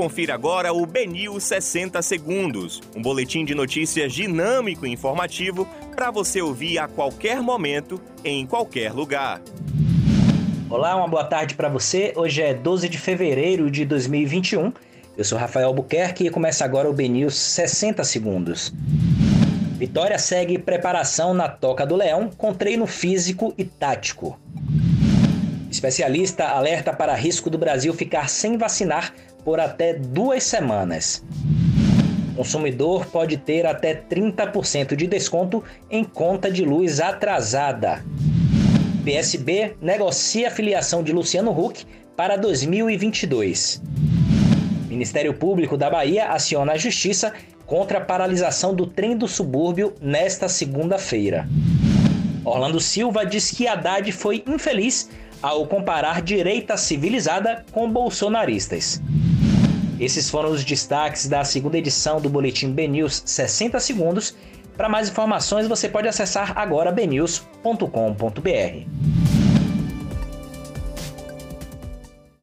Confira agora o Benil 60 Segundos, um boletim de notícias dinâmico e informativo para você ouvir a qualquer momento, em qualquer lugar. Olá, uma boa tarde para você. Hoje é 12 de fevereiro de 2021. Eu sou Rafael Albuquerque e começa agora o BNews 60 Segundos. Vitória segue preparação na Toca do Leão com treino físico e tático. Especialista alerta para risco do Brasil ficar sem vacinar por até duas semanas. consumidor pode ter até 30% de desconto em conta de luz atrasada. PSB negocia a filiação de Luciano Huck para 2022. Ministério Público da Bahia aciona a Justiça contra a paralisação do trem do subúrbio nesta segunda-feira. Orlando Silva diz que Haddad foi infeliz ao comparar direita civilizada com bolsonaristas. Esses foram os destaques da segunda edição do Boletim BNews 60 Segundos. Para mais informações, você pode acessar agora bnews.com.br.